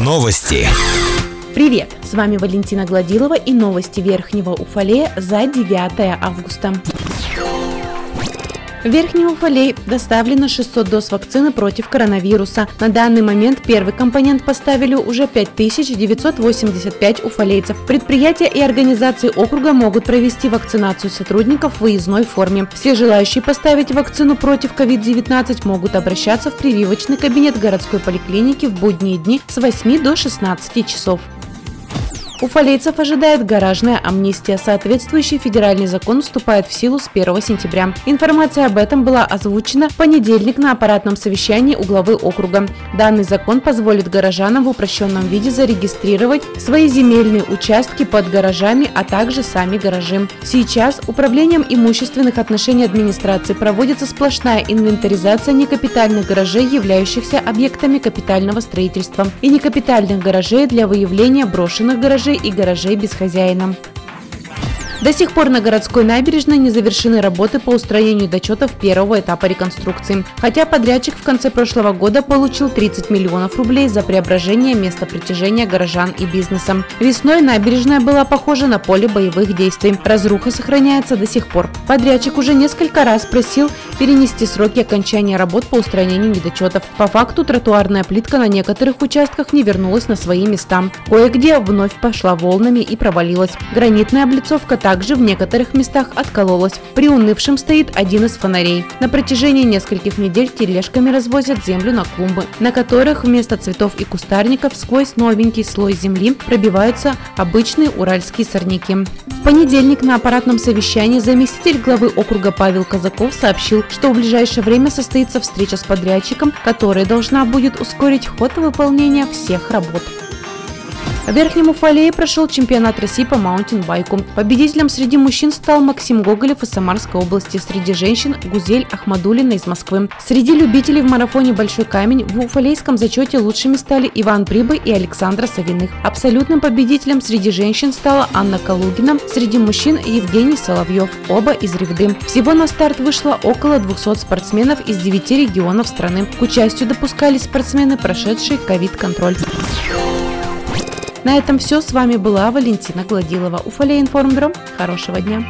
Новости. Привет! С вами Валентина Гладилова и новости Верхнего Уфалея за 9 августа. В Верхний Уфалей доставлено 600 доз вакцины против коронавируса. На данный момент первый компонент поставили уже 5985 уфалейцев. Предприятия и организации округа могут провести вакцинацию сотрудников в выездной форме. Все желающие поставить вакцину против COVID-19 могут обращаться в прививочный кабинет городской поликлиники в будние дни с 8 до 16 часов. Уфалейцев ожидает гаражная амнистия. Соответствующий федеральный закон вступает в силу с 1 сентября. Информация об этом была озвучена в понедельник на аппаратном совещании у главы округа. Данный закон позволит горожанам в упрощенном виде зарегистрировать свои земельные участки под гаражами, а также сами гаражи. Сейчас Управлением имущественных отношений администрации проводится сплошная инвентаризация некапитальных гаражей, являющихся объектами капитального строительства, и некапитальных гаражей для выявления брошенных гаражей гаражей и гаражей без хозяина. До сих пор на городской набережной не завершены работы по устроению дочетов первого этапа реконструкции. Хотя подрядчик в конце прошлого года получил 30 миллионов рублей за преображение места притяжения горожан и бизнеса. Весной набережная была похожа на поле боевых действий. Разруха сохраняется до сих пор. Подрядчик уже несколько раз просил перенести сроки окончания работ по устранению недочетов. По факту тротуарная плитка на некоторых участках не вернулась на свои места. Кое-где вновь пошла волнами и провалилась. Гранитная облицовка также в некоторых местах откололась. Приунывшим стоит один из фонарей. На протяжении нескольких недель тележками развозят землю на клумбы, на которых вместо цветов и кустарников сквозь новенький слой земли пробиваются обычные уральские сорняки. В понедельник на аппаратном совещании заместитель главы округа Павел Казаков сообщил, что в ближайшее время состоится встреча с подрядчиком, которая должна будет ускорить ход выполнения всех работ. В Верхнем Уфалее прошел чемпионат России по маунтинбайку. Победителем среди мужчин стал Максим Гоголев из Самарской области, среди женщин – Гузель Ахмадулина из Москвы. Среди любителей в марафоне «Большой камень» в уфалейском зачете лучшими стали Иван Брибы и Александра Савиных. Абсолютным победителем среди женщин стала Анна Калугина, среди мужчин – Евгений Соловьев, оба из Ревды. Всего на старт вышло около 200 спортсменов из 9 регионов страны. К участию допускались спортсмены, прошедшие ковид-контроль. На этом все. С вами была Валентина Гладилова. Уфалей информбюро. Хорошего дня.